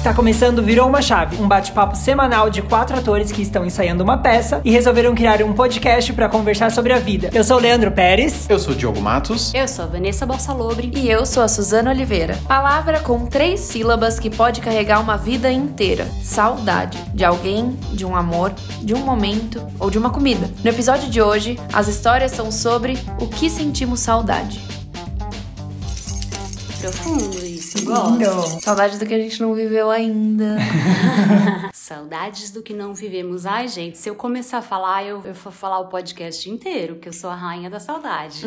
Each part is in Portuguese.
Está começando Virou uma Chave, um bate-papo semanal de quatro atores que estão ensaiando uma peça e resolveram criar um podcast para conversar sobre a vida. Eu sou o Leandro Pérez. Eu sou o Diogo Matos. Eu sou a Vanessa Bossalobre. E eu sou a Suzana Oliveira. Palavra com três sílabas que pode carregar uma vida inteira: saudade de alguém, de um amor, de um momento ou de uma comida. No episódio de hoje, as histórias são sobre o que sentimos saudade. Profundo isso, gosto. Saudade do que a gente não viveu ainda. Saudades do que não vivemos. Ai, gente, se eu começar a falar, eu, eu vou falar o podcast inteiro, que eu sou a rainha da saudade.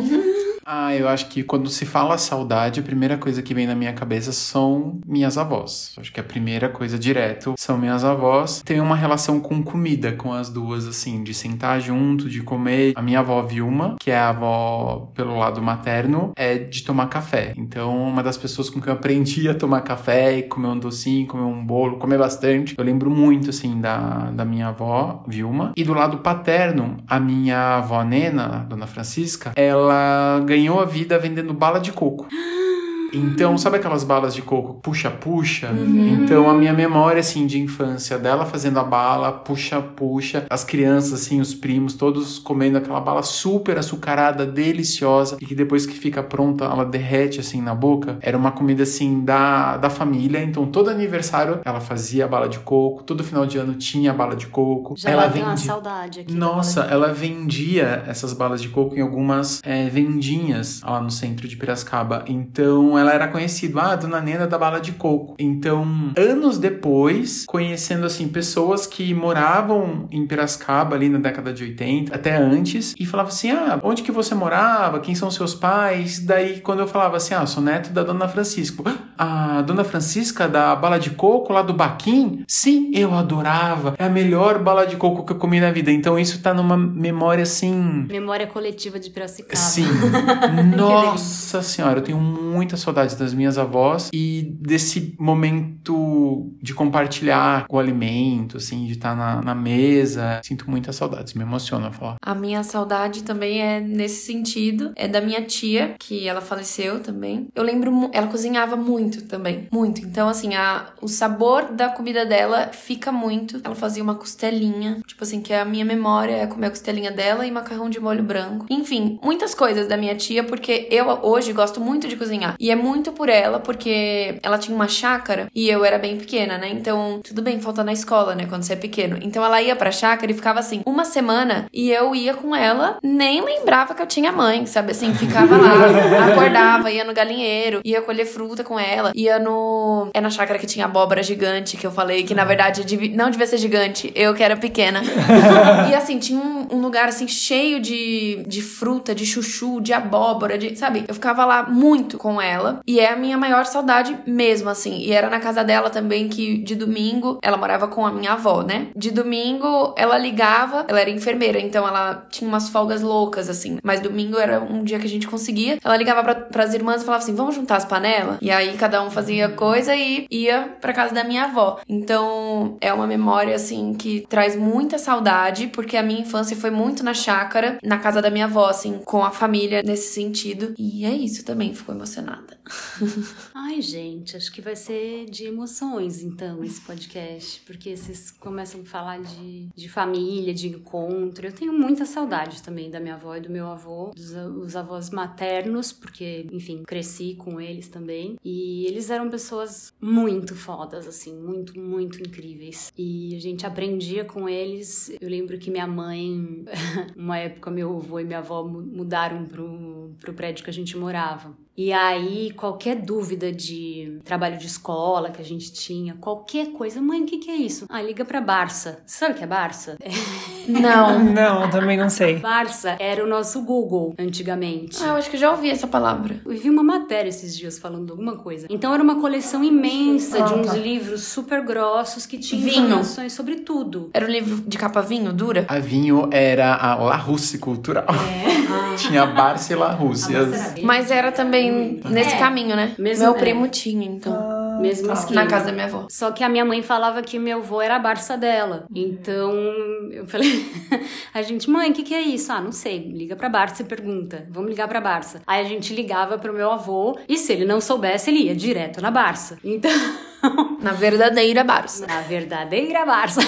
Ah, eu acho que quando se fala saudade, a primeira coisa que vem na minha cabeça são minhas avós. Acho que a primeira coisa direto são minhas avós. Tem uma relação com comida com as duas, assim, de sentar junto, de comer. A minha avó Vilma, que é a avó pelo lado materno, é de tomar café. Então, uma das pessoas com quem eu aprendi a tomar café e comer um docinho, comer um bolo, comer bastante. Eu lembro muito, assim, da, da minha avó, Vilma. E do lado paterno, a minha avó Nena, dona Francisca, ela ganhou a vida vendendo bala de coco. Então, sabe aquelas balas de coco puxa-puxa? Então, a minha memória, assim, de infância dela fazendo a bala, puxa-puxa, as crianças, assim, os primos, todos comendo aquela bala super açucarada, deliciosa, e que depois que fica pronta, ela derrete, assim, na boca. Era uma comida, assim, da, da família. Então, todo aniversário, ela fazia a bala de coco, todo final de ano tinha a bala de coco. Já ela uma saudade aqui. nossa, ela vendia essas balas de coco em algumas é, vendinhas lá no centro de Piracicaba. Então ela era conhecida, ah, Dona Nena da bala de coco. Então, anos depois, conhecendo assim pessoas que moravam em Piracicaba ali na década de 80, até antes, e falava assim: "Ah, onde que você morava? Quem são seus pais?" Daí quando eu falava assim: "Ah, sou neto da Dona Francisca." "Ah, A Dona Francisca da bala de coco lá do Baquim? Sim, eu adorava. É a melhor bala de coco que eu comi na vida. Então isso tá numa memória assim. Memória coletiva de Piracicaba. Sim. Nossa senhora, eu tenho muita saudade das minhas avós e desse momento de compartilhar o alimento, assim, de estar na, na mesa. Sinto muitas saudades, me emociona falar. A minha saudade também é nesse sentido. É da minha tia, que ela faleceu também. Eu lembro, ela cozinhava muito também. Muito. Então, assim, a, o sabor da comida dela fica muito. Ela fazia uma costelinha. Tipo assim, que a minha memória é comer a costelinha dela e macarrão de molho branco. Enfim, muitas coisas da minha tia, porque eu hoje gosto muito de cozinhar. E é muito por ela, porque ela tinha uma chácara e eu era bem pequena, né? Então, tudo bem, falta na escola, né? Quando você é pequeno. Então ela ia pra chácara e ficava assim, uma semana, e eu ia com ela, nem lembrava que eu tinha mãe, sabe? Assim, ficava lá, acordava, ia no galinheiro, ia colher fruta com ela, ia no. É na chácara que tinha abóbora gigante, que eu falei que na verdade não devia ser gigante, eu que era pequena. e assim, tinha um, um lugar assim cheio de, de fruta, de chuchu, de abóbora, de. Sabe? Eu ficava lá muito com ela. E é a minha maior saudade mesmo, assim. E era na casa dela também que de domingo ela morava com a minha avó, né? De domingo ela ligava, ela era enfermeira, então ela tinha umas folgas loucas, assim. Mas domingo era um dia que a gente conseguia. Ela ligava pra, pras irmãs e falava assim: vamos juntar as panelas? E aí cada um fazia coisa e ia pra casa da minha avó. Então é uma memória, assim, que traz muita saudade, porque a minha infância foi muito na chácara, na casa da minha avó, assim, com a família nesse sentido. E é isso também, ficou emocionada. Ai, gente, acho que vai ser de emoções, então, esse podcast. Porque vocês começam a falar de, de família, de encontro. Eu tenho muita saudade também da minha avó e do meu avô, dos os avós maternos, porque, enfim, cresci com eles também. E eles eram pessoas muito fodas, assim, muito, muito incríveis. E a gente aprendia com eles. Eu lembro que minha mãe, uma época, meu avô e minha avó mu- mudaram pro, pro prédio que a gente morava. E aí, qualquer dúvida de trabalho de escola que a gente tinha, qualquer coisa, mãe, o que, que é isso? Ah, liga pra Barça. Sabe o que é Barça? Não. Não, também não sei. Barça era o nosso Google antigamente. Ah, eu acho que eu já ouvi essa palavra. Eu vi uma matéria esses dias falando alguma coisa. Então era uma coleção imensa de Ah, uns tá. livros super grossos que tinham Vinho. informações sobre tudo. Era um livro de capa vinho, dura? A vinho era a La Russe Cultural. Tinha Barça e La Russe. As- Mas era também nesse É. caminho, né? Mesmo- Meu é. primo tinha, então. Mesmo esquema. Na casa da minha avó. Só que a minha mãe falava que meu avô era a Barça dela. Então eu falei, a gente, mãe, o que, que é isso? Ah, não sei. Liga pra Barça e pergunta. Vamos ligar pra Barça. Aí a gente ligava pro meu avô e se ele não soubesse, ele ia direto na Barça. Então. Na verdadeira Barça. Na verdadeira Barça.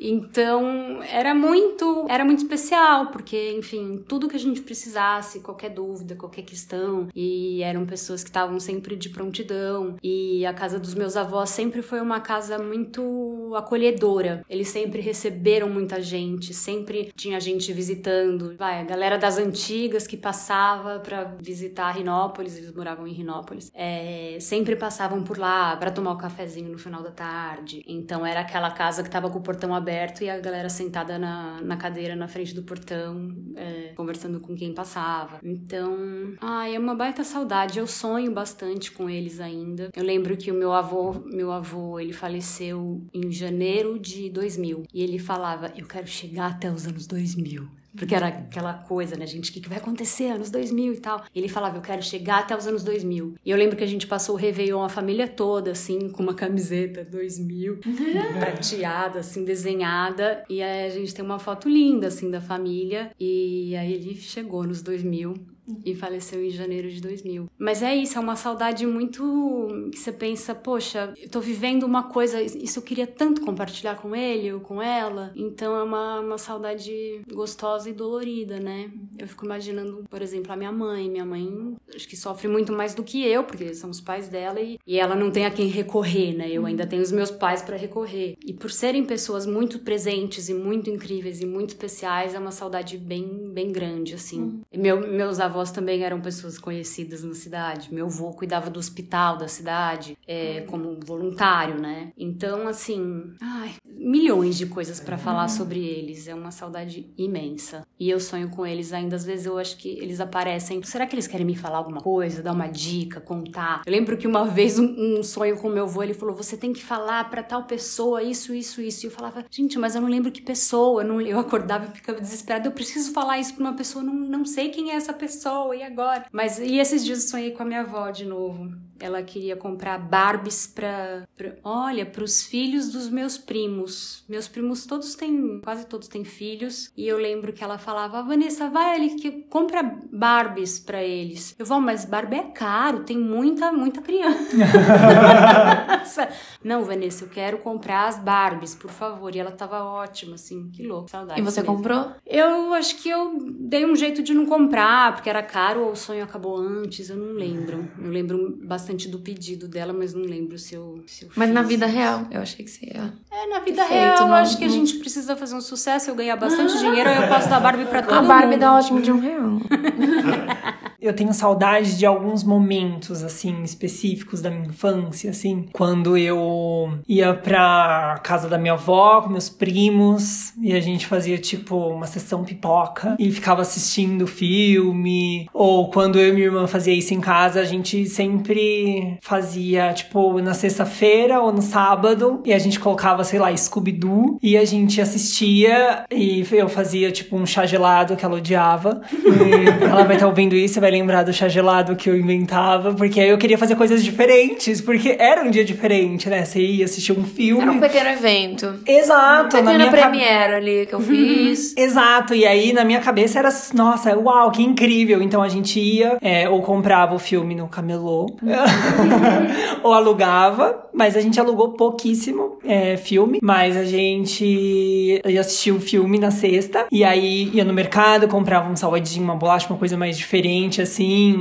Então, era muito, era muito especial, porque, enfim, tudo que a gente precisasse, qualquer dúvida, qualquer questão, e eram pessoas que estavam sempre de prontidão. E a casa dos meus avós sempre foi uma casa muito acolhedora. Eles sempre receberam muita gente, sempre tinha gente visitando. Vai, a galera das antigas que passava para visitar Rinópolis, eles moravam em Rinópolis, é, sempre passavam por lá para tomar o um cafezinho no final da tarde. Então, era aquela casa que tava com o portão aberto aberto e a galera sentada na, na cadeira na frente do portão, é, conversando com quem passava. Então, ai, é uma baita saudade. Eu sonho bastante com eles ainda. Eu lembro que o meu avô, meu avô, ele faleceu em janeiro de 2000 e ele falava: "Eu quero chegar até os anos 2000". Porque era aquela coisa, né, gente? O que, que vai acontecer anos 2000 e tal? E ele falava, eu quero chegar até os anos 2000. E eu lembro que a gente passou o Réveillon, a família toda, assim, com uma camiseta 2000, prateada, assim, desenhada. E aí a gente tem uma foto linda, assim, da família. E aí ele chegou nos 2000 e faleceu em janeiro de 2000. Mas é isso, é uma saudade muito que você pensa, poxa, eu tô vivendo uma coisa, isso eu queria tanto compartilhar com ele ou com ela. Então é uma, uma saudade gostosa e dolorida, né? Eu fico imaginando, por exemplo, a minha mãe. Minha mãe acho que sofre muito mais do que eu, porque são os pais dela e, e ela não tem a quem recorrer, né? Eu ainda tenho os meus pais para recorrer. E por serem pessoas muito presentes e muito incríveis e muito especiais, é uma saudade bem, bem grande, assim. Hum. Meu, meus avós avós também eram pessoas conhecidas na cidade. Meu avô cuidava do hospital da cidade é, como voluntário, né? Então, assim, ai, milhões de coisas para falar sobre eles. É uma saudade imensa. E eu sonho com eles ainda. Às vezes eu acho que eles aparecem. Será que eles querem me falar alguma coisa, dar uma dica, contar? Eu lembro que uma vez um, um sonho com meu avô, ele falou: você tem que falar para tal pessoa isso, isso, isso. E eu falava, gente, mas eu não lembro que pessoa. Eu, não, eu acordava e ficava desesperada. Eu preciso falar isso pra uma pessoa, não, não sei quem é essa pessoa e agora? Mas e esses dias eu sonhei com a minha avó de novo. Ela queria comprar Barbies pra, pra olha, pros filhos dos meus primos. Meus primos todos têm, quase todos têm filhos. E eu lembro que ela falava, Vanessa, vai ali que compra Barbies pra eles. Eu vou, mas Barbie é caro, tem muita, muita criança. Não, Vanessa, eu quero comprar as Barbies, por favor. E ela tava ótima, assim, que louco, saudade. E você mesmo. comprou? Eu acho que eu dei um jeito de não comprar, porque era caro ou o sonho acabou antes, eu não lembro. Eu lembro bastante bastante do pedido dela, mas não lembro se eu, se eu Mas fiz. na vida real, eu achei que você ia. É, na vida real, eu acho que a gente precisa fazer um sucesso, eu ganhar bastante dinheiro, aí eu posso dar Barbie pra todo mundo. A Barbie dá ótimo de um real. eu tenho saudade de alguns momentos, assim, específicos da minha infância, assim, quando eu ia pra casa da minha avó com meus primos e a gente fazia, tipo, uma sessão pipoca e ficava assistindo filme, ou quando eu e minha irmã fazia isso em casa, a gente sempre fazia, tipo, na sexta-feira ou no sábado e a gente colocava, sei lá, Scooby-Doo e a gente assistia e eu fazia, tipo, um chá gelado que ela odiava. Ela vai estar tá ouvindo isso e vai vai lembrar do chá gelado que eu inventava, porque aí eu queria fazer coisas diferentes, porque era um dia diferente, né? Você ia assistir um filme. Era um pequeno evento. Exato. Uma pequena premiere ali que eu fiz. Exato. E aí na minha cabeça era, nossa, uau, que incrível. Então a gente ia, é, ou comprava o filme no camelô, ou alugava, mas a gente alugou pouquíssimo é, filme, mas a gente ia assistir o filme na sexta, e aí ia no mercado, comprava um salgadinho, uma bolacha, uma coisa mais diferente, assim,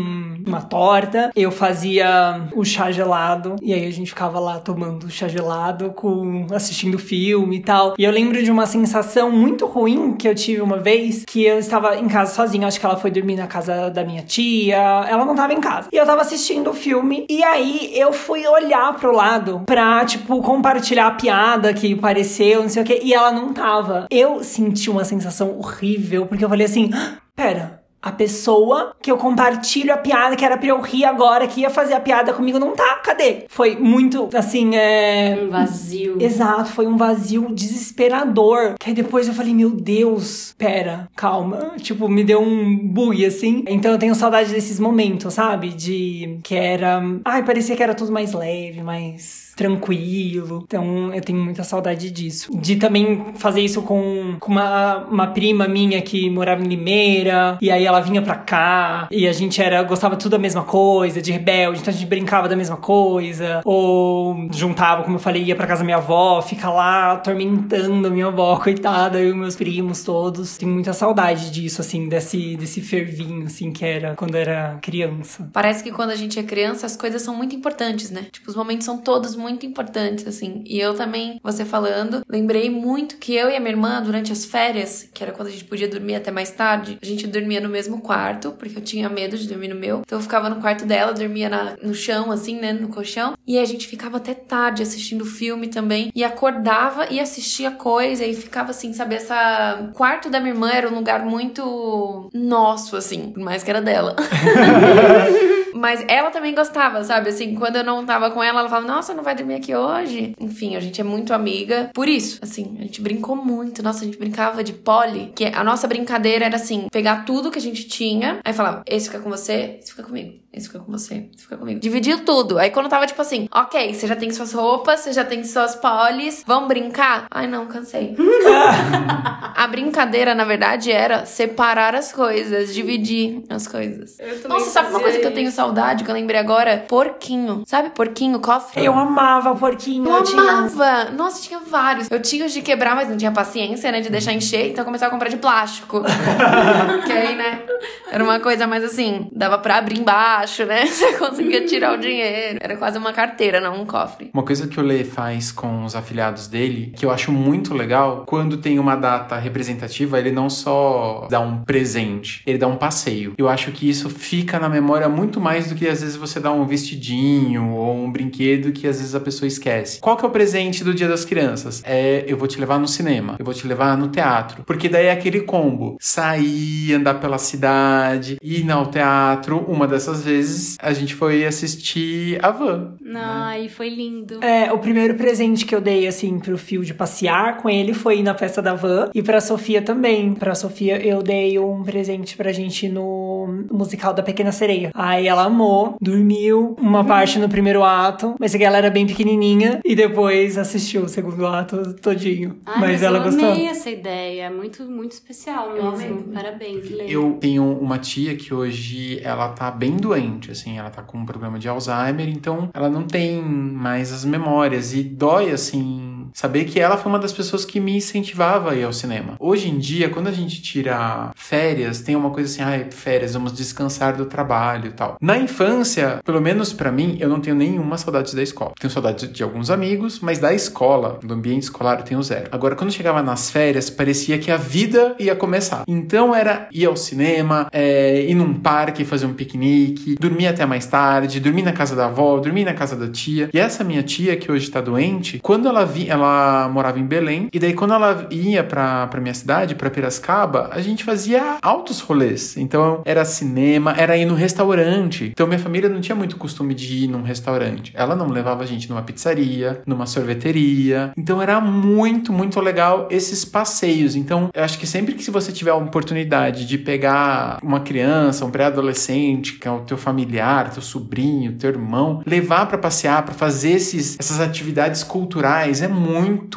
uma torta. Eu fazia o chá gelado e aí a gente ficava lá tomando chá gelado, com assistindo filme e tal. E eu lembro de uma sensação muito ruim que eu tive uma vez, que eu estava em casa sozinha, acho que ela foi dormir na casa da minha tia, ela não estava em casa. E eu tava assistindo o filme e aí eu fui olhar pro lado pra, tipo, compartilhar a piada que pareceu, não sei o que, e ela não tava. Eu senti uma sensação horrível, porque eu falei assim, ah, pera, a pessoa que eu compartilho a piada, que era pra eu rir agora, que ia fazer a piada comigo, não tá. Cadê? Foi muito, assim, é. Um vazio. Exato, foi um vazio desesperador. Que aí depois eu falei, meu Deus, pera, calma. Tipo, me deu um bug, assim. Então eu tenho saudade desses momentos, sabe? De que era. Ai, parecia que era tudo mais leve, mais tranquilo. Então eu tenho muita saudade disso. De também fazer isso com, com uma, uma prima minha que morava em Limeira, e aí ela vinha pra cá, e a gente era gostava tudo da mesma coisa, de rebelde, então a gente brincava da mesma coisa, ou juntava, como eu falei, ia pra casa da minha avó, fica lá atormentando a minha avó, coitada, eu e meus primos todos. Tenho muita saudade disso, assim, desse, desse fervinho, assim, que era quando era criança. Parece que quando a gente é criança, as coisas são muito importantes, né? Tipo, os momentos são todos muito importantes, assim. E eu também, você falando, lembrei muito que eu e a minha irmã, durante as férias, que era quando a gente podia dormir até mais tarde, a gente dormia no mesmo quarto, porque eu tinha medo de dormir no meu. Então eu ficava no quarto dela, dormia na, no chão, assim, né? No colchão. E a gente ficava até tarde assistindo filme também. E acordava e assistia coisa e ficava assim, sabe? Essa. O quarto da minha irmã era um lugar muito nosso, assim, por mais que era dela. Mas ela também gostava, sabe? Assim, quando eu não tava com ela, ela falava, nossa, não vai dormir aqui hoje. Enfim, a gente é muito amiga. Por isso, assim, a gente brincou muito. Nossa, a gente brincava de pole, que a nossa brincadeira era assim, pegar tudo que a gente tinha, aí falava, esse fica com você, esse fica comigo. Esse fica com você, esse fica comigo. Dividiu tudo. Aí quando tava tipo assim, ok, você já tem suas roupas, você já tem suas polis, vamos brincar? Ai não, cansei. a brincadeira, na verdade, era separar as coisas, dividir as coisas. Nossa, sabe uma coisa que eu tenho saudade, que eu lembrei agora? Porquinho. Sabe porquinho, cofre? Eu amava porquinho. Eu, eu tinha... amava! Nossa, tinha vários. Eu tinha os de quebrar, mas não tinha paciência, né? De deixar encher, então eu começava a comprar de plástico. que aí, né? Era uma coisa mais assim, dava pra abrir embaixo, né? Você conseguia tirar o dinheiro. Era quase uma carteira, não um cofre. Uma coisa que o Lê faz com os afiliados dele, que eu acho muito legal, quando tem uma data representativa, ele não só dá um presente, ele dá um passeio. Eu acho que isso fica na memória muito mais do que às vezes você dá um vestidinho ou um brinquedo que às vezes a pessoa esquece. Qual que é o presente do Dia das Crianças? É eu vou te levar no cinema, eu vou te levar no teatro, porque daí é aquele combo, sair, andar pela cidade, ir ao teatro. Uma dessas vezes a gente foi assistir a Van. Ai, foi lindo. É, o primeiro presente que eu dei, assim, pro Fio de passear com ele foi na festa da Van. E pra Sofia também. Pra Sofia eu dei um presente pra gente no musical da Pequena Sereia. Aí ela amou, dormiu uma parte no primeiro ato, mas ela era bem pequenininha. E depois assistiu o segundo ato todinho. Ai, mas, mas ela eu gostou. amei essa ideia. Muito, muito especial mesmo. Parabéns, Lê. Eu tenho uma tia que hoje ela tá bem doente, assim, ela tá com um problema de Alzheimer, então ela não tem mais as memórias e dói, assim, saber que ela foi uma das pessoas que me incentivava a ir ao cinema. Hoje em dia, quando a gente tira férias, tem uma coisa assim, ai, ah, férias, vamos descansar do trabalho e tal. Na infância, pelo menos para mim, eu não tenho nenhuma saudade da escola. Tenho saudade de alguns amigos, mas da escola, do ambiente escolar, eu tenho zero. Agora, quando chegava nas férias, parecia que a vida ia começar. Então era ir ao cinema, é, ir num parque, fazer um piquenique, dormir até mais tarde, dormir na casa da avó, dormir na casa da tia. E essa minha tia, que hoje tá doente, quando ela vinha, ela morava em Belém, e daí quando ela ia pra, pra minha cidade, pra Piracicaba, a gente fazia altos rolês. Então era cinema, era ir no restaurante. Então minha família não tinha muito costume de ir num restaurante. Ela não levava a gente numa pizzaria, numa sorveteria. Então era muito, muito legal esses passeios. Então eu acho que sempre que você tiver a oportunidade de pegar uma criança, um pré-adolescente, que é o teu familiar, teu sobrinho, teu irmão, levar para passear, para fazer esses, essas atividades culturais é muito,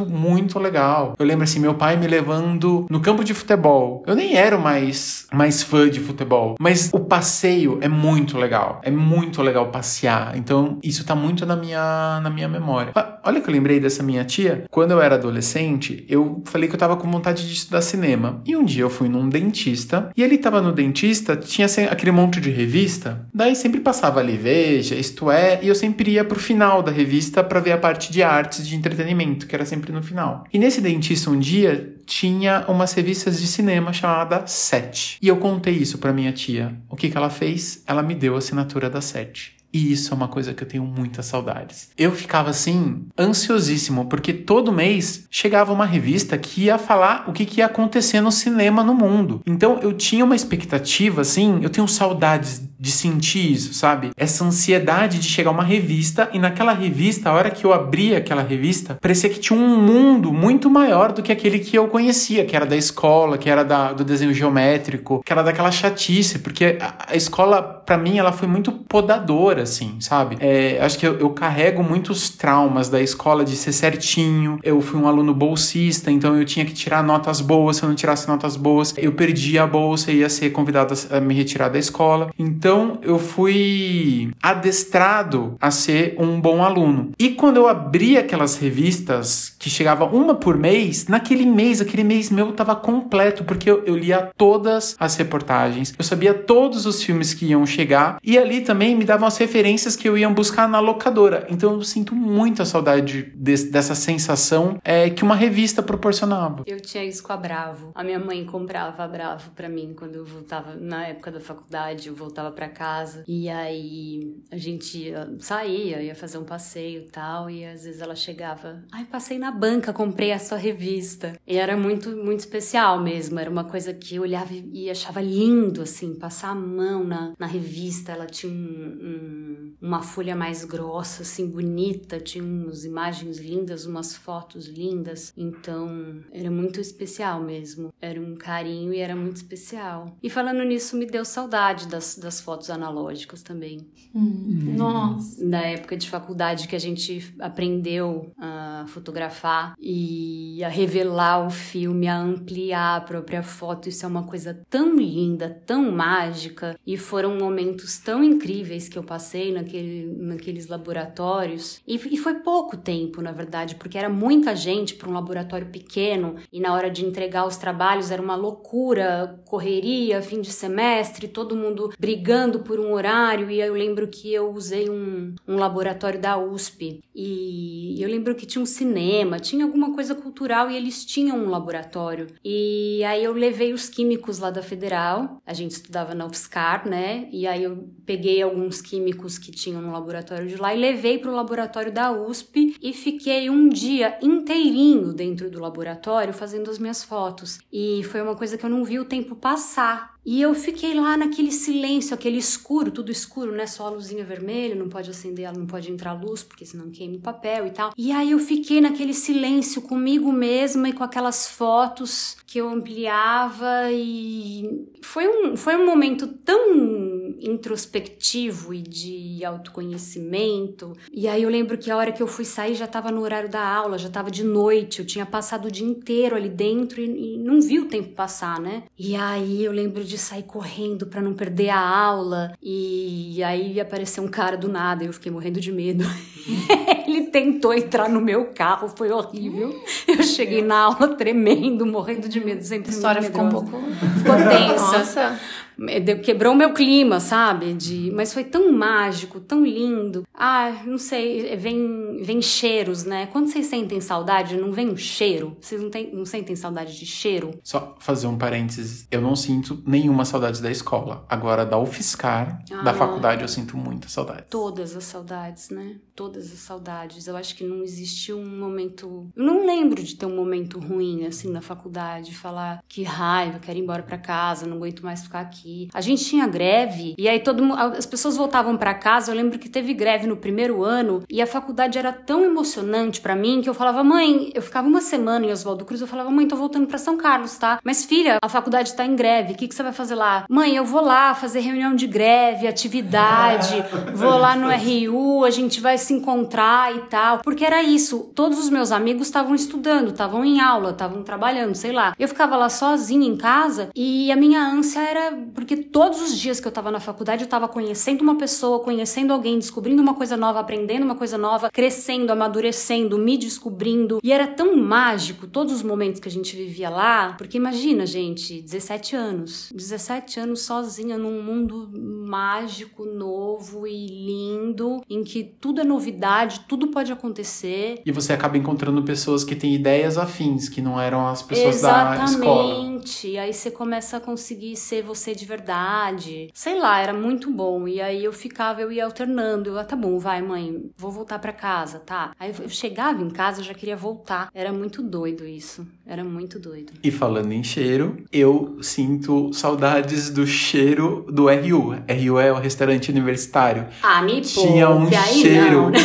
muito legal. Eu lembro assim, meu pai me levando no campo de futebol. Eu nem era mais, mais fã de futebol, mas o passeio é muito legal. É muito legal passear. Então, isso tá muito na minha, na minha memória. Olha que eu lembrei dessa minha tia. Quando eu era adolescente, eu falei que eu tava com vontade de estudar cinema. E um dia eu fui num dentista, e ele tava no dentista, tinha aquele monte de revista. Daí sempre passava ali, veja, isto é, e eu sempre ia pro final da revista para ver a parte de artes de entretenimento, que era sempre no final. E nesse dentista um dia tinha umas revistas de cinema chamada Sete. E eu contei isso para minha tia. O que que ela fez? Ela me deu a assinatura da Sete. E isso é uma coisa que eu tenho muitas saudades. Eu ficava assim, ansiosíssimo, porque todo mês chegava uma revista que ia falar o que, que ia acontecer no cinema no mundo. Então eu tinha uma expectativa, assim, eu tenho saudades de sentir isso, sabe? Essa ansiedade de chegar uma revista e naquela revista, a hora que eu abria aquela revista, parecia que tinha um mundo muito maior do que aquele que eu conhecia, que era da escola, que era da, do desenho geométrico, que era daquela chatice, porque a, a escola, para mim, ela foi muito podadora, assim, sabe? É, acho que eu, eu carrego muitos traumas da escola de ser certinho. Eu fui um aluno bolsista, então eu tinha que tirar notas boas. Se eu não tirasse notas boas, eu perdia a bolsa e ia ser convidado a me retirar da escola. Então eu fui adestrado a ser um bom aluno. E quando eu abri aquelas revistas que chegava uma por mês, naquele mês, aquele mês meu tava completo, porque eu, eu lia todas as reportagens, eu sabia todos os filmes que iam chegar, e ali também me davam as referências que eu ia buscar na locadora. Então eu sinto muita saudade de, dessa sensação é, que uma revista proporcionava. Eu tinha isso com a Bravo. A minha mãe comprava a Bravo para mim quando eu voltava na época da faculdade, eu voltava casa e aí a gente saía, ia fazer um passeio tal, e às vezes ela chegava, ai, passei na banca, comprei a sua revista. E era muito muito especial mesmo, era uma coisa que eu olhava e achava lindo assim, passar a mão na, na revista, ela tinha um, um, uma folha mais grossa assim, bonita, tinha umas imagens lindas, umas fotos lindas. Então, era muito especial mesmo. Era um carinho e era muito especial. E falando nisso, me deu saudade das, das fotos analógicas também. Hum. Nossa! Na época de faculdade que a gente aprendeu a fotografar e a revelar o filme, a ampliar a própria foto. Isso é uma coisa tão linda, tão mágica. E foram momentos tão incríveis que eu passei naquele, naqueles laboratórios. E, e foi pouco tempo, na verdade, porque era muita gente para um laboratório pequeno e na hora de entregar os trabalhos era uma loucura, correria, fim de semestre, todo mundo brigando por um horário. E eu lembro que eu usei um, um laboratório da USP e eu lembro que tinha um cinema, tinha alguma coisa cultural e eles tinham um laboratório. E aí eu levei os químicos lá da Federal, a gente estudava na UFSCar, né? E aí eu peguei alguns químicos que tinham no laboratório de lá e levei para o laboratório da USP e fiquei um dia inteirinho dentro do laboratório fazendo as minhas fotos. E foi uma coisa que eu não vi o tempo passar. E eu fiquei lá naquele silêncio, aquele escuro, tudo escuro, né? Só a luzinha vermelha, não pode acender, ela não pode entrar luz, porque senão queima o papel e tal. E aí eu fiquei naquele silêncio comigo mesma e com aquelas fotos que eu ampliava e foi um, foi um momento tão introspectivo e de autoconhecimento. E aí eu lembro que a hora que eu fui sair já estava no horário da aula, já estava de noite, eu tinha passado o dia inteiro ali dentro e, e, não vi o tempo passar, né? E aí eu lembro de sair correndo para não perder a aula e aí apareceu um cara do nada e eu fiquei morrendo de medo. Ele tentou entrar no meu carro, foi horrível. Eu cheguei na aula tremendo, morrendo de medo, sempre A história ficou um pouco ficou tensa. Nossa. É, quebrou meu clima, sabe? De, mas foi tão mágico, tão lindo. Ah, não sei, é, vem, vem cheiros, né? Quando vocês sentem saudade, não vem um cheiro? Vocês não, tem, não sentem saudade de cheiro? Só fazer um parênteses. Eu não sinto nenhuma saudade da escola. Agora, da UFSCar, ah, da faculdade, eu sinto muita saudade. Todas as saudades, né? Todas as saudades. Eu acho que não existiu um momento. Eu não lembro de ter um momento ruim, assim, na faculdade. Falar que raiva, quero ir embora para casa, não aguento mais ficar aqui aqui. A gente tinha greve e aí todo mundo, as pessoas voltavam para casa. Eu lembro que teve greve no primeiro ano e a faculdade era tão emocionante para mim que eu falava, mãe, eu ficava uma semana em Oswaldo Cruz, eu falava, mãe, tô voltando para São Carlos, tá? Mas filha, a faculdade tá em greve, o que, que você vai fazer lá? Mãe, eu vou lá fazer reunião de greve, atividade, vou lá no RU, a gente vai se encontrar e tal. Porque era isso, todos os meus amigos estavam estudando, estavam em aula, estavam trabalhando, sei lá. Eu ficava lá sozinha em casa e a minha ânsia era porque todos os dias que eu tava na faculdade eu tava conhecendo uma pessoa, conhecendo alguém, descobrindo uma coisa nova, aprendendo uma coisa nova, crescendo, amadurecendo, me descobrindo. E era tão mágico todos os momentos que a gente vivia lá, porque imagina, gente, 17 anos. 17 anos sozinha num mundo mágico, novo e lindo, em que tudo é novidade, tudo pode acontecer. E você acaba encontrando pessoas que têm ideias afins, que não eram as pessoas Exatamente. da escola. Exatamente. E aí você começa a conseguir ser você de de verdade. Sei lá, era muito bom. E aí eu ficava, eu ia alternando. Eu, ah, tá bom, vai, mãe, vou voltar para casa, tá? Aí eu chegava em casa, eu já queria voltar. Era muito doido isso. Era muito doido. E falando em cheiro, eu sinto saudades do cheiro do RU. RU é o restaurante universitário. Ah, me Tinha um poupe, aí cheiro não, né?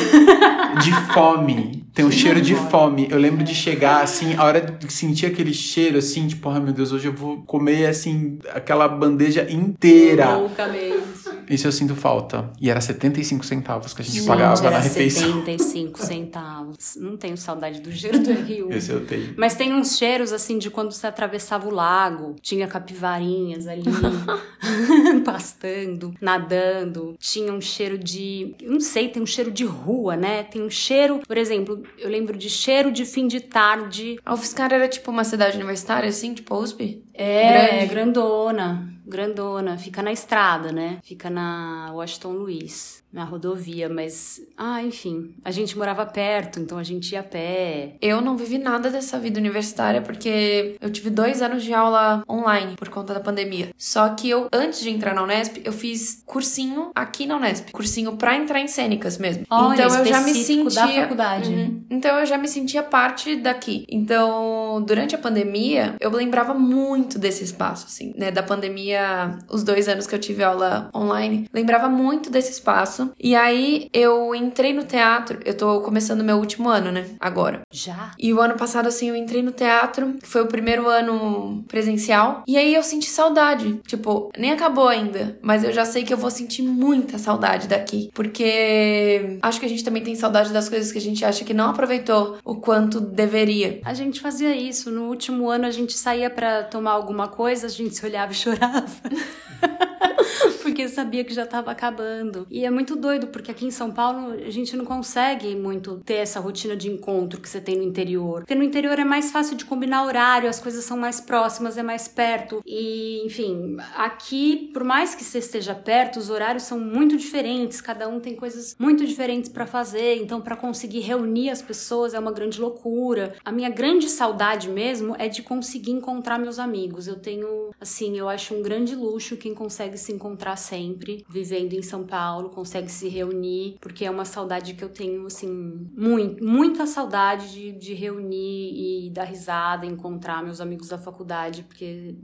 de fome. Tem um cheiro de fome. Eu lembro de chegar assim, a hora de sentir aquele cheiro assim, tipo, ai meu Deus, hoje eu vou comer assim aquela bandeja inteira. Loucamente. Isso eu sinto falta. E era 75 centavos que a gente Gente, pagava era na refeição. 75 centavos. Não tenho saudade do cheiro do Rio. Esse eu tenho. Mas tem uns cheiros assim de quando você atravessava o lago, tinha capivarinhas ali pastando, nadando, tinha um cheiro de, não sei, tem um cheiro de rua, né? Tem um cheiro, por exemplo, eu lembro de cheiro de fim de tarde. A UFSCar era tipo uma cidade universitária, assim, tipo USP? É, Grande. grandona, grandona, fica na estrada, né? Fica na Washington Luiz, na rodovia, mas ah, enfim, a gente morava perto, então a gente ia a pé. Eu não vivi nada dessa vida universitária porque eu tive dois anos de aula online por conta da pandemia. Só que eu, antes de entrar na Unesp, eu fiz cursinho aqui na Unesp. Cursinho pra entrar em cênicas mesmo. Olha, então eu já me sentia. da faculdade. Uhum. Então eu já me sentia parte daqui. Então, durante a pandemia, eu lembrava muito desse espaço, assim, né? Da pandemia, os dois anos que eu tive aula online, lembrava muito desse espaço. E aí eu entrei no teatro, eu tô começando meu último ano, né? Agora. Já? E o ano passado, assim, eu entrei no teatro, que foi o primeiro ano presencial, e aí eu senti saudade. Tipo, nem acabou ainda, mas eu já sei que eu vou sentir muita saudade daqui, porque acho que a gente também tem saudade das coisas que a gente acha que não aproveitou o quanto deveria. A gente fazia isso. No último ano a gente saía pra tomar alguma coisa, a gente se olhava e chorava. porque sabia que já estava acabando. E é muito doido, porque aqui em São Paulo a gente não consegue muito ter essa rotina de encontro que você tem no interior. Porque no interior é mais fácil de combinar horário, as coisas são mais próximas, é mais perto. E, enfim, aqui, por mais que você esteja perto, os horários são muito diferentes, cada um tem coisas muito diferentes para fazer, então para conseguir reunir as pessoas é uma grande loucura. A minha grande saudade mesmo é de conseguir encontrar meus amigos. Eu tenho, assim, eu acho um grande luxo quem consegue se encontrar sempre, vivendo em São Paulo, consegue se reunir, porque é uma saudade que eu tenho, assim, muito, muita saudade de, de reunir e dar risada, encontrar meus amigos da faculdade, porque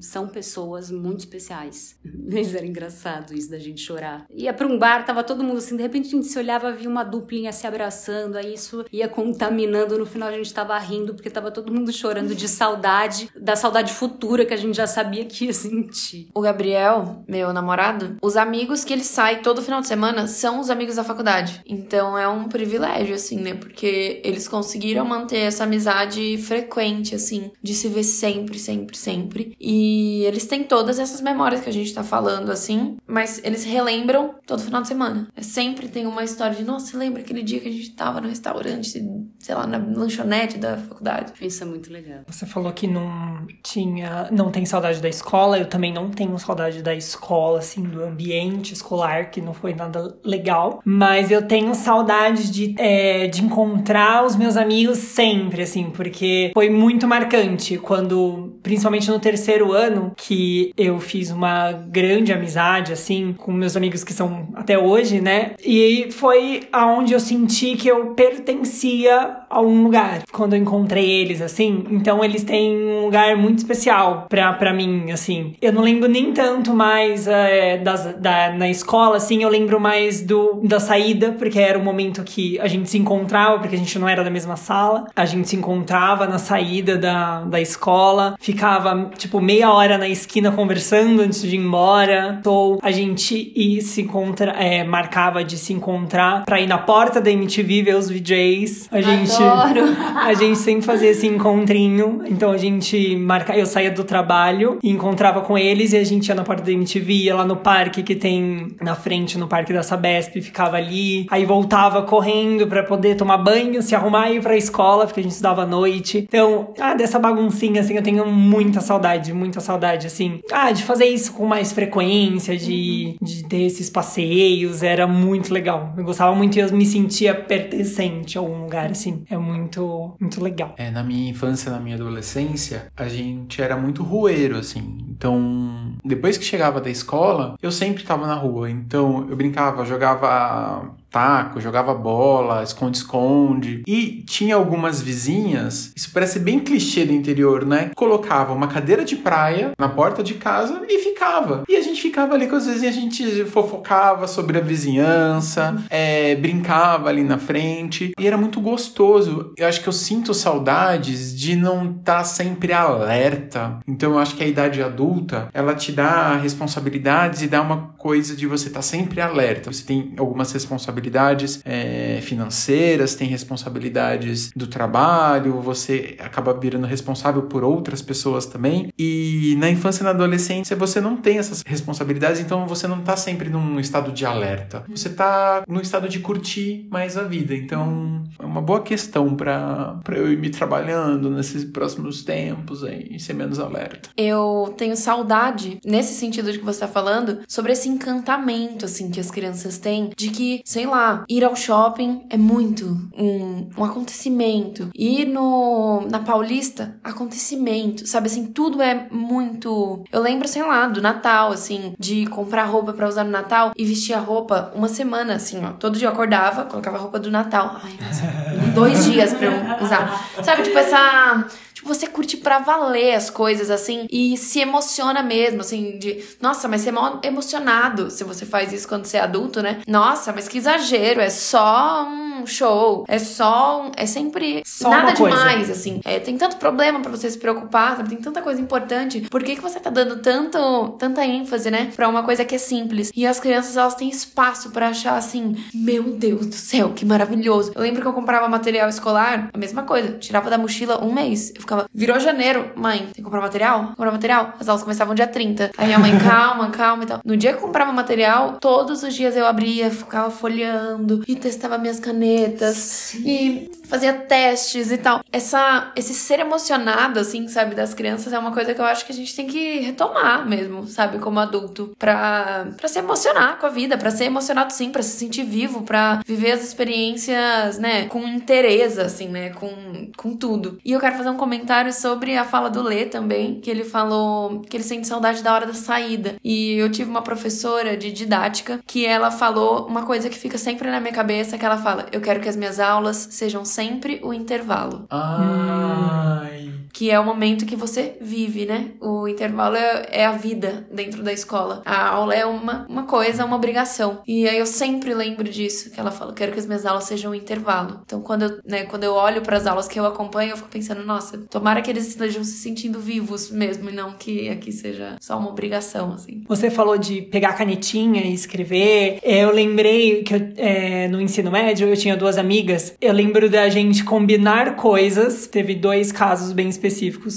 são pessoas muito especiais. Mas era engraçado isso da gente chorar. Ia pra um bar, tava todo mundo assim, de repente a gente se olhava, via uma duplinha se abraçando, aí isso ia contaminando, no final a gente tava rindo, porque tava todo mundo chorando de saudade, da saudade futura que a gente já sabia que ia sentir. O Gabriel, meu namorado, os amigos que ele sai todo final de semana são os amigos da faculdade. Então é um privilégio, assim, né? Porque eles conseguiram manter essa amizade frequente, assim, de se ver sempre, sempre, sempre. E eles têm todas essas memórias que a gente tá falando, assim, mas eles relembram todo final de semana. É sempre tem uma história de, nossa, você lembra aquele dia que a gente tava no restaurante, sei lá, na lanchonete da faculdade? Isso é muito legal. Você falou que não tinha, não tem saudade da escola. Eu também não tenho saudade da escola, assim, do ambiente escolar, que não foi nada legal. Mas eu tenho saudade de, é, de encontrar os meus amigos sempre, assim, porque foi muito marcante quando, principalmente no terceiro ano, que eu fiz uma grande amizade, assim, com meus amigos que são até hoje, né? E foi aonde eu senti que eu pertencia a um lugar. Quando eu encontrei eles, assim, então eles têm um lugar muito especial pra, pra mim, assim. Eu não lembro nem tanto mais é, das, da, na escola, assim, eu lembro mais do, da saída, porque era o momento que a gente se encontrava, porque a gente não era da mesma sala. A gente se encontrava na saída da, da escola, ficava, tipo, meia hora na esquina conversando antes de ir embora. Ou a gente ia se encontra, é, marcava de se encontrar pra ir na porta da MTV ver os VJs. A gente, Adoro! a gente sempre fazia esse encontrinho. Então a gente marca, eu saía do trabalho e encontrava com eles e a gente ia na porta da MTV, ia lá no parque que tem na frente, no parque da Sabesp, ficava ali. Aí voltava correndo pra poder tomar banho, se arrumar e ir pra escola, porque a gente estudava à noite. Então, ah, dessa baguncinha, assim, eu tenho muita saudade, muita saudade, assim. Ah, de fazer isso com mais frequência, de, de ter esses passeios, era muito legal. Eu gostava muito e eu me sentia pertencente a algum lugar, assim. É muito, muito legal. É, na minha infância, na minha adolescência, a gente era muito rueiro, assim. Então, depois que chegava da escola, eu sempre estava na rua. Então eu brincava, jogava taco, jogava bola, esconde-esconde. E tinha algumas vizinhas, isso parece bem clichê do interior, né? Colocava uma cadeira de praia na porta de casa e ficava. E a gente ficava ali com as vizinhas, a gente fofocava sobre a vizinhança, é, brincava ali na frente. E era muito gostoso. Eu acho que eu sinto saudades de não estar tá sempre alerta. Então eu acho que a idade adulta, ela te dá responsabilidades e dá uma coisa de você estar tá sempre alerta. Você tem algumas responsabilidades responsabilidades é, financeiras, tem responsabilidades do trabalho, você acaba virando responsável por outras pessoas também. E na infância e na adolescência você não tem essas responsabilidades, então você não tá sempre num estado de alerta. Você tá num estado de curtir mais a vida. Então é uma boa questão para eu ir me trabalhando nesses próximos tempos aí, e ser menos alerta. Eu tenho saudade, nesse sentido de que você tá falando, sobre esse encantamento assim que as crianças têm de que, sei lá, lá, ir ao shopping é muito um, um acontecimento. Ir no, na Paulista, acontecimento. Sabe assim, tudo é muito. Eu lembro, sei lá, do Natal, assim, de comprar roupa para usar no Natal e vestir a roupa uma semana, assim, ó. Todo dia eu acordava, colocava a roupa do Natal. Ai, nossa, dois dias pra eu usar. Sabe, tipo, essa você curte pra valer as coisas, assim, e se emociona mesmo, assim, de, nossa, mas você é mó emocionado se você faz isso quando você é adulto, né? Nossa, mas que exagero, é só um show, é só um, é sempre só nada demais, assim. É, tem tanto problema para você se preocupar, sabe? tem tanta coisa importante. Por que, que você tá dando tanto, tanta ênfase, né, pra uma coisa que é simples? E as crianças, elas têm espaço para achar assim, meu Deus do céu, que maravilhoso. Eu lembro que eu comprava material escolar, a mesma coisa, tirava da mochila um mês, eu ficava ficava, virou janeiro, mãe, tem que comprar material? Comprar material? As aulas começavam dia 30. Aí a mãe, calma, calma e tal. No dia que eu comprava material, todos os dias eu abria, ficava folheando e testava minhas canetas Sim. e fazia testes e tal. Essa, esse ser emocionado, assim, sabe, das crianças é uma coisa que eu acho que a gente tem que retomar mesmo, sabe, como adulto, pra, pra se emocionar com a vida, pra ser emocionado sim, pra se sentir vivo, pra viver as experiências, né, com interesse, assim, né, com, com tudo. E eu quero fazer um comentário sobre a fala do Lê também, que ele falou que ele sente saudade da hora da saída. E eu tive uma professora de didática que ela falou uma coisa que fica sempre na minha cabeça, que ela fala: "Eu quero que as minhas aulas sejam sempre o intervalo". Ai. Que é o momento que você vive, né? O intervalo é, é a vida dentro da escola. A aula é uma, uma coisa, uma obrigação. E aí eu sempre lembro disso, que ela fala: "Quero que as minhas aulas sejam o intervalo". Então quando eu, né, quando eu olho para as aulas que eu acompanho, eu fico pensando: "Nossa, Tomara que eles estejam se sentindo vivos mesmo e não que aqui seja só uma obrigação, assim. Você falou de pegar canetinha e escrever. É, eu lembrei que eu, é, no ensino médio eu tinha duas amigas. Eu lembro da gente combinar coisas. Teve dois casos bem específicos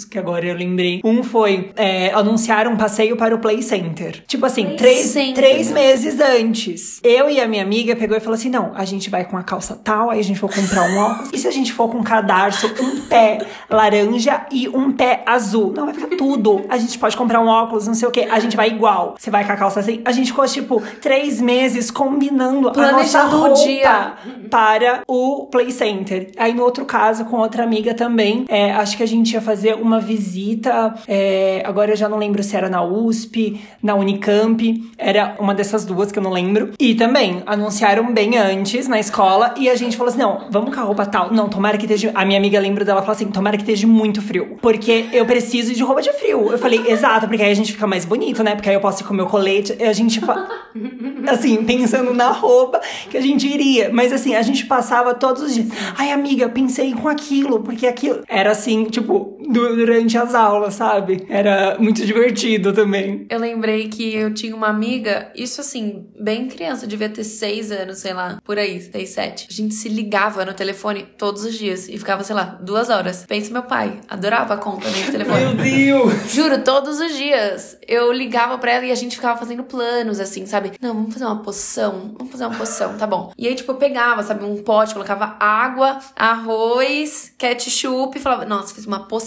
que agora eu lembrei. Um foi é, anunciar um passeio para o Play Center. Tipo assim, Play três, Center. três meses antes. Eu e a minha amiga pegou e falou assim: não, a gente vai com a calça tal, aí a gente for comprar um óculos. E se a gente for com um cadarço, um pé laranja? e um pé azul. Não, vai ficar tudo. A gente pode comprar um óculos, não sei o que. A gente vai igual. Você vai com a calça assim. A gente ficou, tipo, três meses combinando a nossa roupa dia. para o Play Center. Aí, no outro caso, com outra amiga também, é, acho que a gente fazer uma visita. É, agora eu já não lembro se era na USP, na Unicamp. Era uma dessas duas que eu não lembro. E também anunciaram bem antes na escola. E a gente falou assim: não, vamos com a roupa tal. Não, tomara que esteja. A minha amiga lembra dela falar assim: tomara que esteja muito frio. Porque eu preciso de roupa de frio. Eu falei, exato, porque aí a gente fica mais bonito, né? Porque aí eu posso ir com o meu colete. E a gente. assim, pensando na roupa que a gente iria. Mas assim, a gente passava todos os dias. Ai, amiga, pensei com aquilo, porque aquilo. Era assim, tipo, durante as aulas, sabe? Era muito divertido também. Eu lembrei que eu tinha uma amiga, isso assim, bem criança, devia ter seis anos, sei lá, por aí, seis, sete. A gente se ligava no telefone todos os dias e ficava, sei lá, duas horas. Pensa meu pai, adorava a conta de telefone. Meu Deus! Juro, todos os dias eu ligava pra ela e a gente ficava fazendo planos, assim, sabe? Não, vamos fazer uma poção, vamos fazer uma poção, tá bom. E aí, tipo, eu pegava, sabe, um pote, colocava água, arroz, ketchup e falava, nossa, fiz uma poção.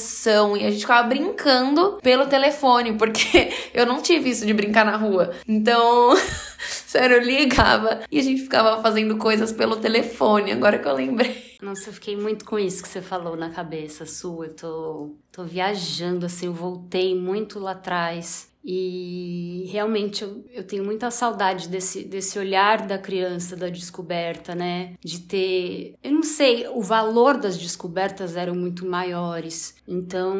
E a gente ficava brincando pelo telefone, porque eu não tive isso de brincar na rua. Então. Sério, eu ligava e a gente ficava fazendo coisas pelo telefone, agora que eu lembrei. Nossa, eu fiquei muito com isso que você falou na cabeça sua. Eu tô, tô viajando, assim, eu voltei muito lá atrás. E realmente eu, eu tenho muita saudade desse, desse olhar da criança, da descoberta, né? De ter. Eu não sei, o valor das descobertas eram muito maiores. Então,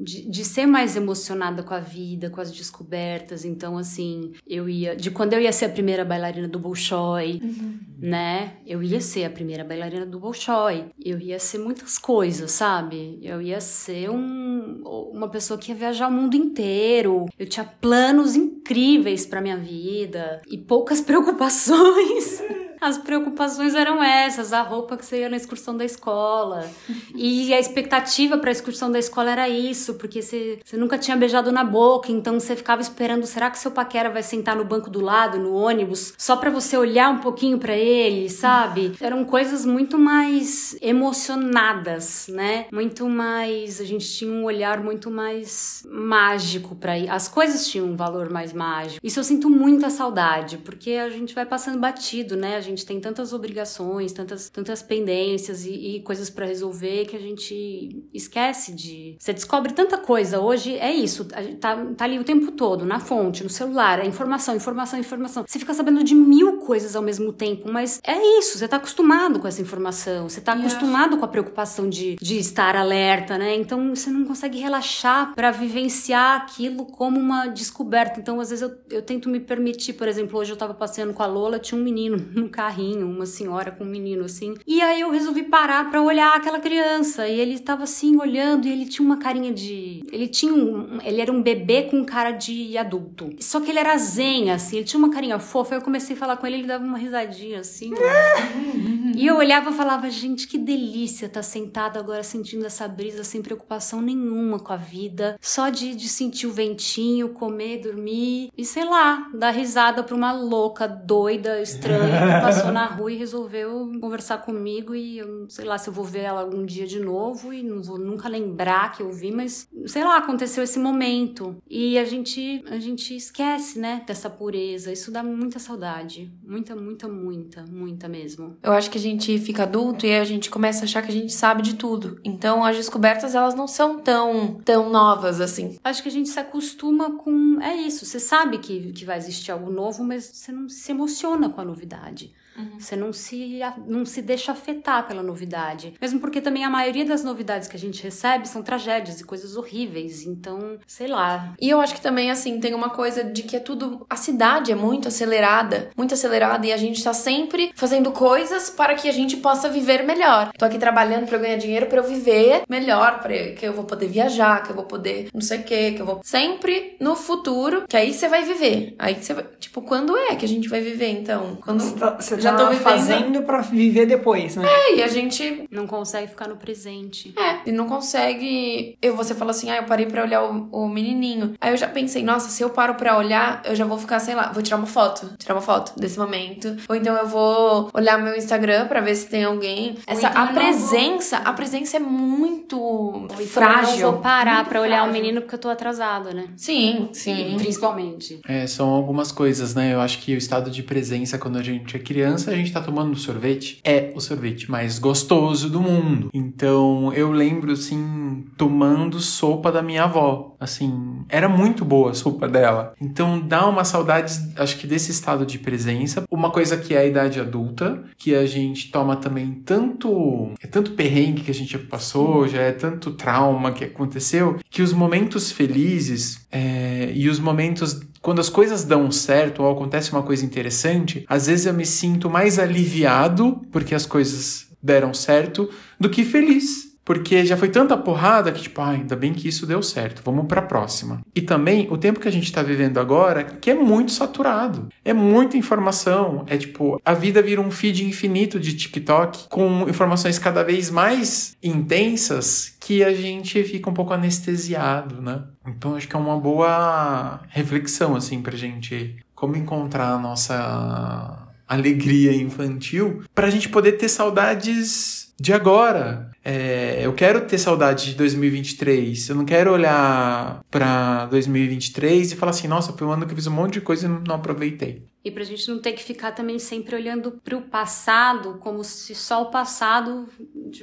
de, de ser mais emocionada com a vida, com as descobertas. Então, assim, eu ia. De quando eu ia ser a primeira bailarina do Bolshoi, uhum. né? Eu ia ser a primeira bailarina do Bolshoi. Eu ia ser muitas coisas, sabe? Eu ia ser um, uma pessoa que ia viajar o mundo inteiro. Eu tinha planos incríveis para minha vida e poucas preocupações. As preocupações eram essas, a roupa que você ia na excursão da escola. E a expectativa para a excursão da escola era isso, porque você, você nunca tinha beijado na boca, então você ficava esperando, será que seu paquera vai sentar no banco do lado, no ônibus, só para você olhar um pouquinho para ele, sabe? Eram coisas muito mais emocionadas, né? Muito mais, a gente tinha um olhar muito mais mágico para as coisas tinham um valor mais mágico. Isso eu sinto muita saudade, porque a gente vai passando batido, né? A gente gente tem tantas obrigações, tantas, tantas pendências e, e coisas para resolver que a gente esquece de. Você descobre tanta coisa. Hoje é isso, tá, tá ali o tempo todo, na fonte, no celular, é informação, informação, informação. Você fica sabendo de mil coisas ao mesmo tempo, mas é isso, você tá acostumado com essa informação, você tá acostumado com a preocupação de, de estar alerta, né? Então você não consegue relaxar para vivenciar aquilo como uma descoberta. Então, às vezes, eu, eu tento me permitir, por exemplo, hoje eu tava passeando com a Lola, tinha um menino no carro carrinho, uma senhora com um menino assim. E aí eu resolvi parar para olhar aquela criança. E ele estava assim olhando e ele tinha uma carinha de. Ele tinha um. Ele era um bebê com cara de adulto. Só que ele era zen, assim, ele tinha uma carinha fofa. Eu comecei a falar com ele, ele dava uma risadinha assim. e eu olhava e falava, gente, que delícia tá sentado agora sentindo essa brisa sem preocupação nenhuma com a vida. Só de, de sentir o ventinho, comer, dormir e sei lá, dar risada pra uma louca, doida, estranha que passou na rua e resolveu conversar comigo e eu sei lá se eu vou ver ela algum dia de novo e não vou nunca lembrar que eu vi, mas sei lá, aconteceu esse momento. E a gente a gente esquece, né, dessa pureza. Isso dá muita saudade, muita, muita, muita, muita mesmo. Eu acho que a gente fica adulto e a gente começa a achar que a gente sabe de tudo. Então as descobertas elas não são tão tão novas assim. Acho que a gente se acostuma com é isso, você sabe que que vai existir algo novo, mas você não se emociona com a novidade. Uhum. Você não se, não se deixa afetar pela novidade. Mesmo porque também a maioria das novidades que a gente recebe são tragédias e coisas horríveis. Então, sei lá. E eu acho que também, assim, tem uma coisa de que é tudo. A cidade é muito acelerada. Muito acelerada e a gente tá sempre fazendo coisas para que a gente possa viver melhor. Tô aqui trabalhando para ganhar dinheiro para eu viver melhor, para que eu vou poder viajar, que eu vou poder não sei o que, que eu vou. Sempre no futuro, que aí você vai viver. Aí você vai. Tipo, quando é que a gente vai viver então? Quando. Você tá, já tô vivendo... fazendo para viver depois, né? É, e a gente não consegue ficar no presente. É, e não consegue. Eu você fala assim: "Ah, eu parei para olhar o, o, menininho". Aí eu já pensei: "Nossa, se eu paro para olhar, eu já vou ficar, sei lá, vou tirar uma foto, tirar uma foto desse momento, ou então eu vou olhar meu Instagram para ver se tem alguém. Essa então a presença, vou... a presença é muito então frágil. Eu vou parar para olhar o menino porque eu tô atrasada, né? Sim, sim, principalmente. É, são algumas coisas, né? Eu acho que o estado de presença quando a gente é criança criança, a gente tá tomando sorvete, é o sorvete mais gostoso do mundo. Então eu lembro, assim, tomando sopa da minha avó. Assim, era muito boa a sopa dela. Então dá uma saudade, acho que desse estado de presença. Uma coisa que é a idade adulta, que a gente toma também tanto. É tanto perrengue que a gente já passou, já é tanto trauma que aconteceu, que os momentos felizes é, e os momentos quando as coisas dão certo ou acontece uma coisa interessante, às vezes eu me sinto mais aliviado porque as coisas deram certo do que feliz. Porque já foi tanta porrada que, tipo, ah, ainda bem que isso deu certo, vamos pra próxima. E também o tempo que a gente tá vivendo agora, que é muito saturado. É muita informação. É tipo, a vida vira um feed infinito de TikTok com informações cada vez mais intensas que a gente fica um pouco anestesiado, né? Então acho que é uma boa reflexão, assim, pra gente como encontrar a nossa alegria infantil pra gente poder ter saudades de agora. É, eu quero ter saudade de 2023. Eu não quero olhar para 2023 e falar assim, nossa, foi um ano que eu fiz um monte de coisa e não aproveitei. E pra gente não ter que ficar também sempre olhando pro passado como se só o passado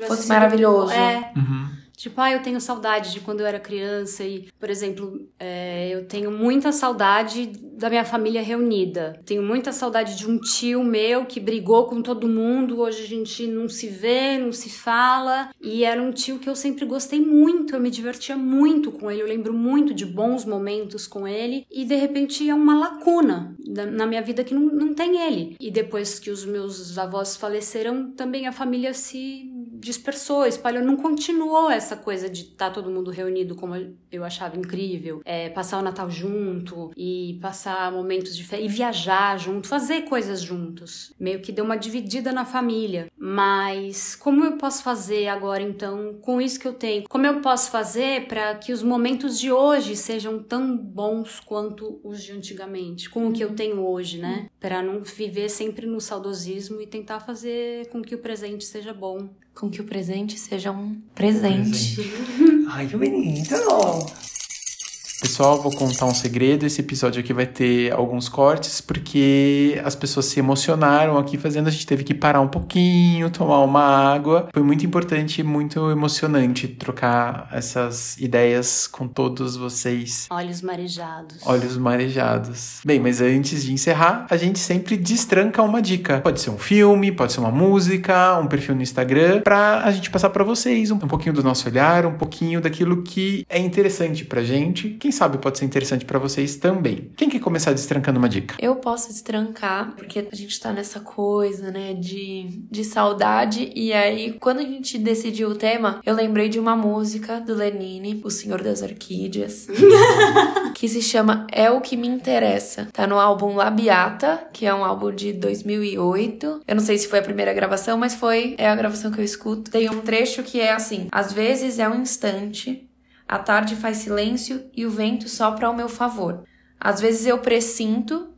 fosse maravilhoso. É. Uhum Tipo, ah, eu tenho saudade de quando eu era criança e, por exemplo, é, eu tenho muita saudade da minha família reunida. Tenho muita saudade de um tio meu que brigou com todo mundo. Hoje a gente não se vê, não se fala. E era um tio que eu sempre gostei muito. Eu me divertia muito com ele. Eu lembro muito de bons momentos com ele. E de repente é uma lacuna na minha vida que não, não tem ele. E depois que os meus avós faleceram, também a família se dispersou, espalhou, não continuou essa coisa de estar tá todo mundo reunido como eu achava incrível, é, passar o Natal junto e passar momentos de fé e viajar junto, fazer coisas juntos. Meio que deu uma dividida na família. Mas como eu posso fazer agora então com isso que eu tenho? Como eu posso fazer para que os momentos de hoje sejam tão bons quanto os de antigamente, com o que eu tenho hoje, né? Para não viver sempre no saudosismo e tentar fazer com que o presente seja bom com que o presente seja um presente. presente. Ai, que bonito! Pessoal, vou contar um segredo. Esse episódio aqui vai ter alguns cortes, porque as pessoas se emocionaram aqui fazendo. A gente teve que parar um pouquinho, tomar uma água. Foi muito importante, muito emocionante trocar essas ideias com todos vocês. Olhos marejados. Olhos marejados. Bem, mas antes de encerrar, a gente sempre destranca uma dica. Pode ser um filme, pode ser uma música, um perfil no Instagram, pra a gente passar para vocês um, um pouquinho do nosso olhar, um pouquinho daquilo que é interessante pra gente. Quem sabe pode ser interessante para vocês também. Quem quer começar destrancando uma dica? Eu posso destrancar, porque a gente tá nessa coisa, né, de, de saudade. E aí, quando a gente decidiu o tema, eu lembrei de uma música do Lenine, O Senhor das Orquídeas, que se chama É o que me interessa. Tá no álbum Labiata, que é um álbum de 2008. Eu não sei se foi a primeira gravação, mas foi é a gravação que eu escuto. Tem um trecho que é assim: às vezes é um instante a tarde faz silêncio e o vento sopra ao meu favor. Às vezes eu pressinto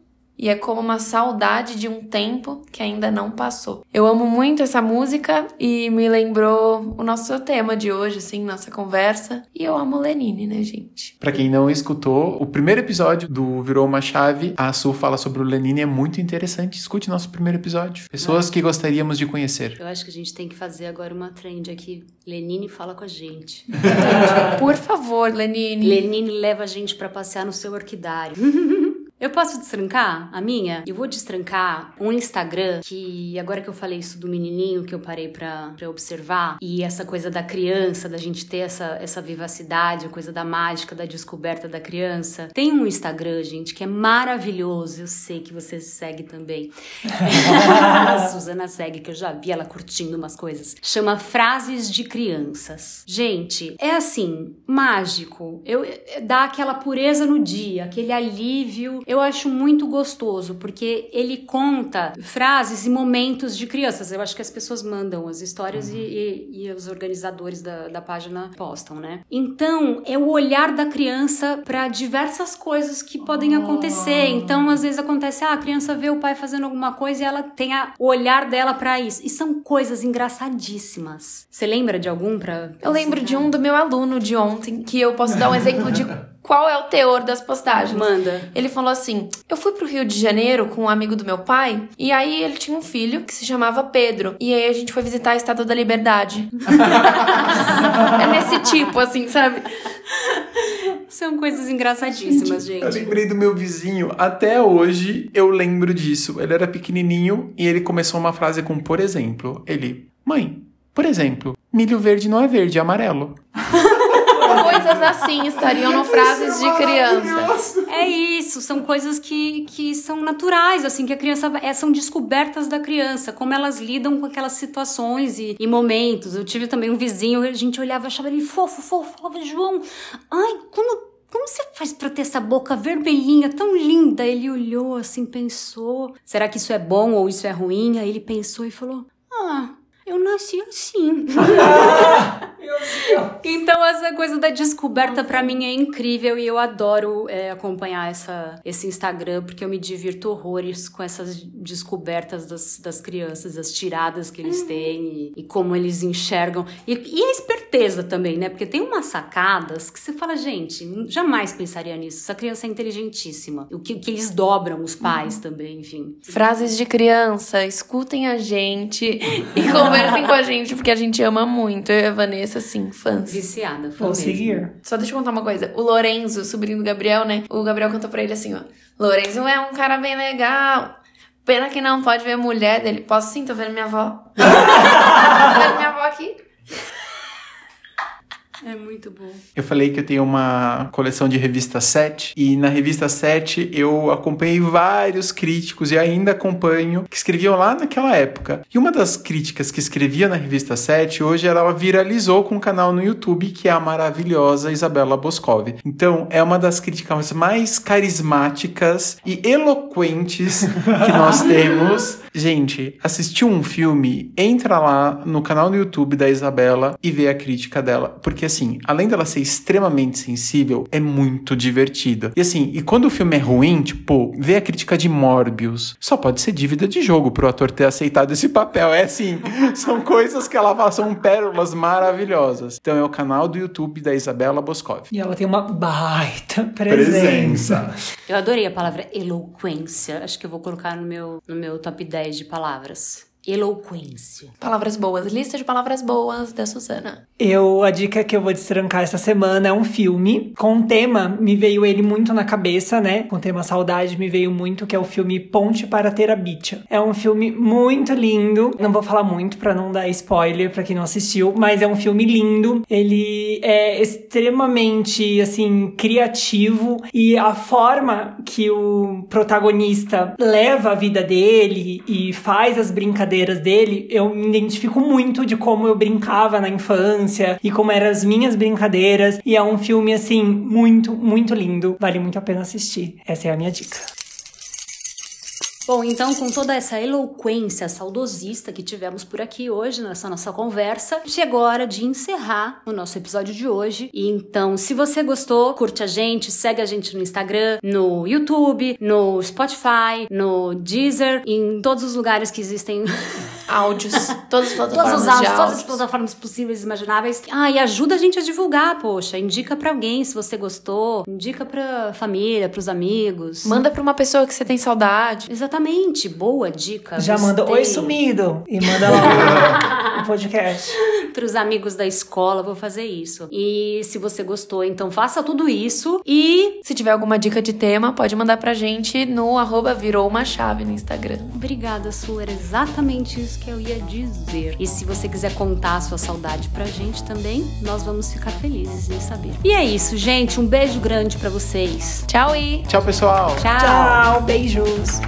e é como uma saudade de um tempo que ainda não passou. Eu amo muito essa música e me lembrou o nosso tema de hoje, assim, nossa conversa. E eu amo Lenine, né, gente? Para quem não escutou, o primeiro episódio do Virou uma Chave, a Su fala sobre o Lenine, é muito interessante. Escute nosso primeiro episódio. Pessoas que gostaríamos de conhecer. Eu acho que a gente tem que fazer agora uma trend aqui. Lenine fala com a gente. Por favor, Lenine. Lenine leva a gente para passear no seu orquidário. Eu posso destrancar a minha? Eu vou destrancar um Instagram que, agora que eu falei isso do menininho que eu parei pra, pra observar, e essa coisa da criança, da gente ter essa, essa vivacidade, a coisa da mágica, da descoberta da criança. Tem um Instagram, gente, que é maravilhoso. Eu sei que você segue também. a Suzana segue, que eu já vi ela curtindo umas coisas. Chama Frases de Crianças. Gente, é assim, mágico. Eu, dá aquela pureza no dia, aquele alívio eu acho muito gostoso, porque ele conta frases e momentos de crianças. Eu acho que as pessoas mandam as histórias uhum. e, e, e, os organizadores da, da página postam, né? Então, é o olhar da criança para diversas coisas que podem acontecer. Então, às vezes acontece, ah, a criança vê o pai fazendo alguma coisa e ela tem a, o olhar dela para isso. E são coisas engraçadíssimas. Você lembra de algum pra. Eu lembro de um do meu aluno de ontem, que eu posso dar um exemplo de qual é o teor das postagens. Manda. Ele falou assim: Eu fui pro Rio de Janeiro com um amigo do meu pai, e aí ele tinha um filho que se chamava Pedro. E aí a gente foi visitar a Estátua da Liberdade. é nesse tipo, assim, sabe? São coisas engraçadíssimas, gente. Eu lembrei do meu vizinho. Até hoje eu lembro disso. Ele era pequenininho e ele começou uma frase com por exemplo. Ele, mãe, por exemplo, milho verde não é verde, é amarelo. coisas assim estariam no frases de criança. É isso, são coisas que, que são naturais, assim, que a criança. É, são descobertas da criança, como elas lidam com aquelas situações e, e momentos. Eu tive também um vizinho, a gente olhava, achava ele fofo, fofo, falava, João, ai, como como você faz pra ter essa boca vermelhinha tão linda? Ele olhou assim, pensou: será que isso é bom ou isso é ruim? Aí ele pensou e falou: ah, eu nasci assim. então essa coisa da descoberta para mim é incrível e eu adoro é, acompanhar essa, esse Instagram porque eu me divirto horrores com essas descobertas das, das crianças, as tiradas que eles têm e, e como eles enxergam e, e, a esperteza também, né? Porque tem umas sacadas que você fala, gente, jamais pensaria nisso. Essa criança é inteligentíssima. O que, que eles dobram os pais uhum. também, enfim. Frases de criança, escutem a gente e conversem com a gente porque a gente ama muito. Eu e a Vanessa assim, fãs. Viciada, foi Vou seguir. Só deixa eu contar uma coisa. O Lorenzo, sobrinho do Gabriel, né? O Gabriel contou pra ele assim, ó. Lorenzo é um cara bem legal. Pena que não pode ver mulher dele. Posso sim, tô vendo minha avó. tô vendo minha avó aqui. É muito bom. Eu falei que eu tenho uma coleção de revista 7 e na revista 7 eu acompanhei vários críticos e ainda acompanho que escreviam lá naquela época. E uma das críticas que escrevia na revista 7 hoje ela viralizou com um canal no YouTube que é a maravilhosa Isabela Boscov. Então é uma das críticas mais carismáticas e eloquentes que nós temos. Gente, assistiu um filme, entra lá no canal no YouTube da Isabela e vê a crítica dela, porque assim, além dela ser extremamente sensível, é muito divertida. E assim, e quando o filme é ruim, tipo, ver a crítica de Morbius, só pode ser dívida de jogo pro ator ter aceitado esse papel. É assim, são coisas que ela fala, são pérolas maravilhosas. Então é o canal do YouTube da Isabela Boscov. E ela tem uma baita presença. Eu adorei a palavra eloquência. Acho que eu vou colocar no meu, no meu top 10 de palavras. Eloquência. Palavras boas. Lista de palavras boas da Suzana. Eu, a dica que eu vou destrancar essa semana é um filme. Com um tema, me veio ele muito na cabeça, né? Com o tema saudade, me veio muito, que é o filme Ponte para Terabitia. É um filme muito lindo. Não vou falar muito pra não dar spoiler pra quem não assistiu, mas é um filme lindo. Ele é extremamente, assim, criativo e a forma que o protagonista leva a vida dele e faz as brincadeiras dele, eu me identifico muito de como eu brincava na infância e como eram as minhas brincadeiras. E é um filme, assim, muito, muito lindo. Vale muito a pena assistir. Essa é a minha dica. Bom, então, com toda essa eloquência saudosista que tivemos por aqui hoje nessa nossa conversa, chegou a hora de encerrar o nosso episódio de hoje. E então, se você gostou, curte a gente, segue a gente no Instagram, no YouTube, no Spotify, no Deezer, em todos os lugares que existem Áudios. Todas as plataformas os áudios, todas as plataformas possíveis e imagináveis. Ah, e ajuda a gente a divulgar, poxa. Indica pra alguém se você gostou. Indica pra família, pros amigos. Manda pra uma pessoa que você tem saudade. Exatamente. Boa dica. Já manda. Oi Sumido e manda lá o podcast. Pros amigos da escola, vou fazer isso. E se você gostou, então faça tudo isso. E Se tiver alguma dica de tema, pode mandar pra gente no arroba virou uma chave no Instagram. obrigada, Su. Era exatamente isso que eu ia dizer. E se você quiser contar a sua saudade pra gente também, nós vamos ficar felizes em saber. E é isso, gente. Um beijo grande pra vocês. Tchau e... Tchau, pessoal! Tchau. Tchau, beijos.